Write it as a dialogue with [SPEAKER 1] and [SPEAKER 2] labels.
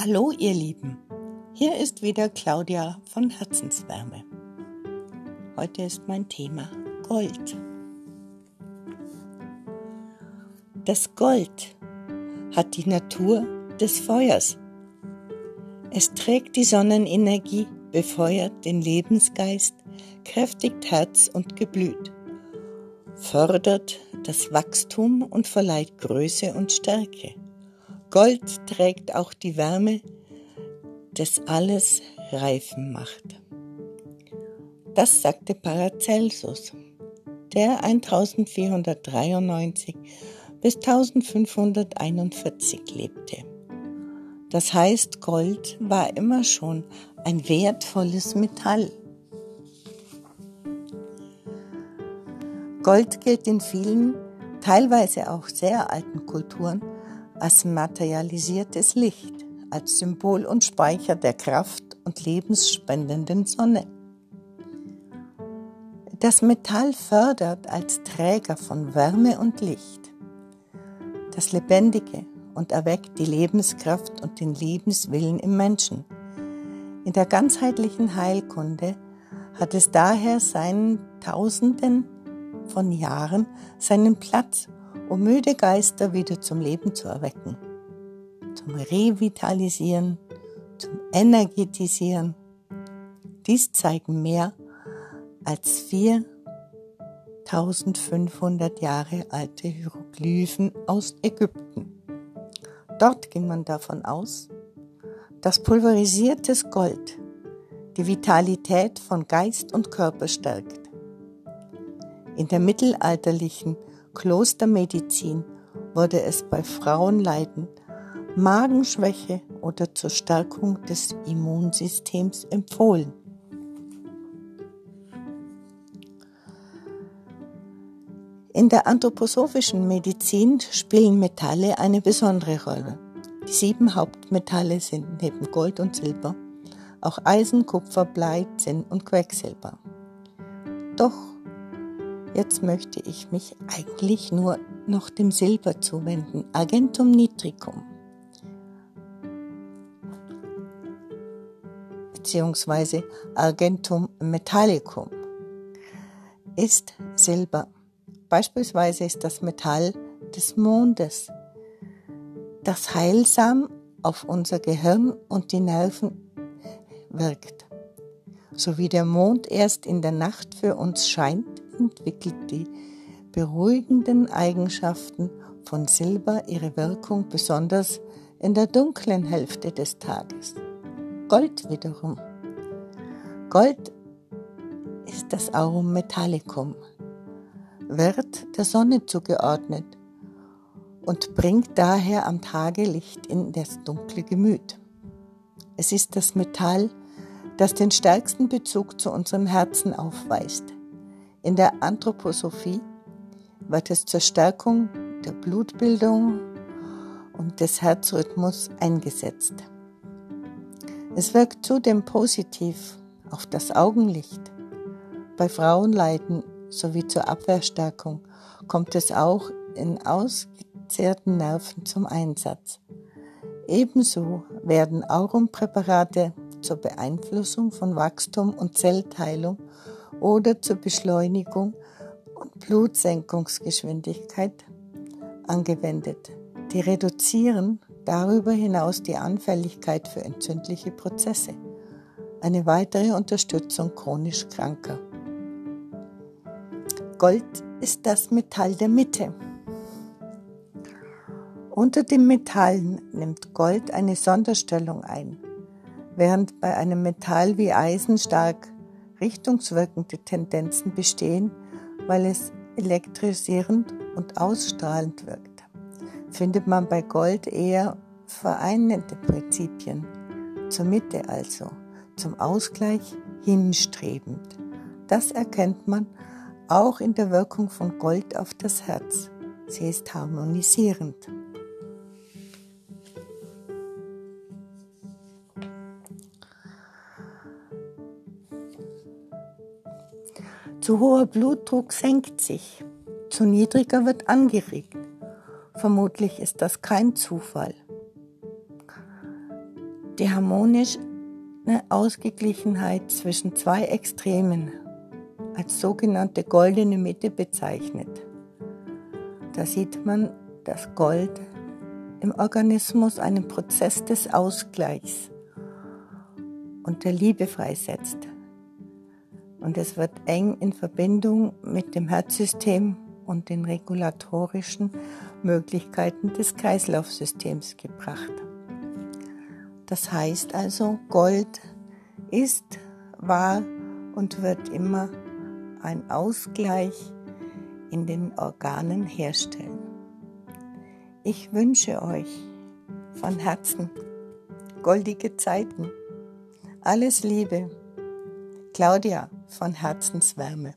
[SPEAKER 1] Hallo ihr Lieben, hier ist wieder Claudia von Herzenswärme. Heute ist mein Thema Gold. Das Gold hat die Natur des Feuers. Es trägt die Sonnenenergie, befeuert den Lebensgeist, kräftigt Herz und Geblüt, fördert das Wachstum und verleiht Größe und Stärke. Gold trägt auch die Wärme, das alles reifen macht. Das sagte Paracelsus, der 1493 bis 1541 lebte. Das heißt, Gold war immer schon ein wertvolles Metall. Gold gilt in vielen, teilweise auch sehr alten Kulturen als materialisiertes Licht, als Symbol und Speicher der Kraft und lebensspendenden Sonne. Das Metall fördert als Träger von Wärme und Licht das Lebendige und erweckt die Lebenskraft und den Lebenswillen im Menschen. In der ganzheitlichen Heilkunde hat es daher seinen Tausenden von Jahren seinen Platz um müde Geister wieder zum Leben zu erwecken, zum Revitalisieren, zum Energetisieren. Dies zeigen mehr als 4500 Jahre alte Hieroglyphen aus Ägypten. Dort ging man davon aus, dass pulverisiertes Gold die Vitalität von Geist und Körper stärkt. In der mittelalterlichen Klostermedizin wurde es bei Frauenleiden, Magenschwäche oder zur Stärkung des Immunsystems empfohlen. In der anthroposophischen Medizin spielen Metalle eine besondere Rolle. Die sieben Hauptmetalle sind neben Gold und Silber auch Eisen, Kupfer, Blei, Zinn und Quecksilber. Doch Jetzt möchte ich mich eigentlich nur noch dem Silber zuwenden. Argentum nitricum. Beziehungsweise Argentum metallicum ist Silber. Beispielsweise ist das Metall des Mondes, das heilsam auf unser Gehirn und die Nerven wirkt. So wie der Mond erst in der Nacht für uns scheint, entwickelt die beruhigenden Eigenschaften von Silber ihre Wirkung besonders in der dunklen Hälfte des Tages. Gold wiederum. Gold ist das Aurum Metallicum, wird der Sonne zugeordnet und bringt daher am Tage Licht in das dunkle Gemüt. Es ist das Metall, das den stärksten Bezug zu unserem Herzen aufweist. In der Anthroposophie wird es zur Stärkung der Blutbildung und des Herzrhythmus eingesetzt. Es wirkt zudem positiv auf das Augenlicht. Bei Frauenleiden sowie zur Abwehrstärkung kommt es auch in ausgezehrten Nerven zum Einsatz. Ebenso werden Aurumpräparate zur Beeinflussung von Wachstum und Zellteilung oder zur Beschleunigung und Blutsenkungsgeschwindigkeit angewendet. Die reduzieren darüber hinaus die Anfälligkeit für entzündliche Prozesse. Eine weitere Unterstützung chronisch Kranker. Gold ist das Metall der Mitte. Unter den Metallen nimmt Gold eine Sonderstellung ein, während bei einem Metall wie Eisen stark richtungswirkende Tendenzen bestehen, weil es elektrisierend und ausstrahlend wirkt, findet man bei Gold eher vereinende Prinzipien, zur Mitte also, zum Ausgleich hinstrebend. Das erkennt man auch in der Wirkung von Gold auf das Herz. Sie ist harmonisierend. Zu hoher Blutdruck senkt sich, zu niedriger wird angeregt. Vermutlich ist das kein Zufall. die harmonische Ausgeglichenheit zwischen zwei Extremen als sogenannte goldene Mitte bezeichnet. Da sieht man, dass Gold im Organismus einen Prozess des Ausgleichs und der Liebe freisetzt. Und es wird eng in Verbindung mit dem Herzsystem und den regulatorischen Möglichkeiten des Kreislaufsystems gebracht. Das heißt also, Gold ist, war und wird immer ein Ausgleich in den Organen herstellen. Ich wünsche euch von Herzen goldige Zeiten. Alles Liebe. Claudia von Herzenswärme.